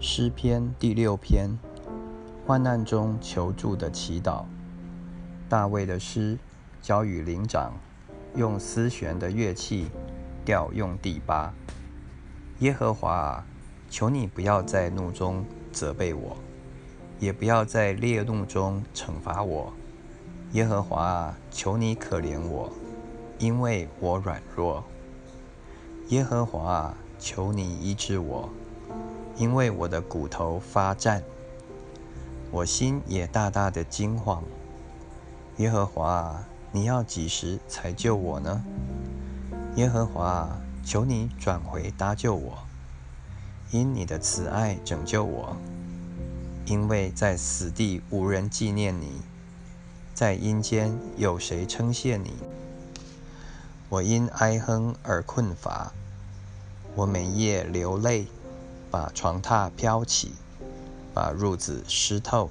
诗篇第六篇，患难中求助的祈祷。大卫的诗，交与灵长，用丝弦的乐器调用第八。耶和华啊，求你不要在怒中责备我，也不要在烈怒中惩罚我。耶和华啊，求你可怜我，因为我软弱。耶和华啊，求你医治我。因为我的骨头发战，我心也大大的惊慌。耶和华，你要几时才救我呢？耶和华，求你转回搭救我，因你的慈爱拯救我。因为在死地无人纪念你，在阴间有谁称谢你？我因哀哼而困乏，我每夜流泪。把床榻飘起，把褥子湿透。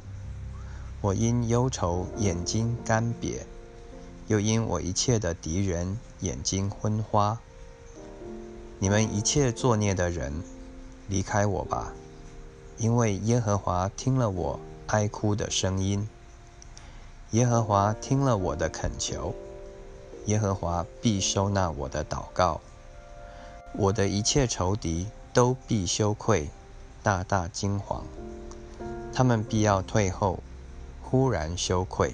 我因忧愁眼睛干瘪，又因我一切的敌人眼睛昏花。你们一切作孽的人，离开我吧，因为耶和华听了我哀哭的声音。耶和华听了我的恳求，耶和华必收纳我的祷告。我的一切仇敌。都必羞愧，大大惊惶，他们必要退后，忽然羞愧。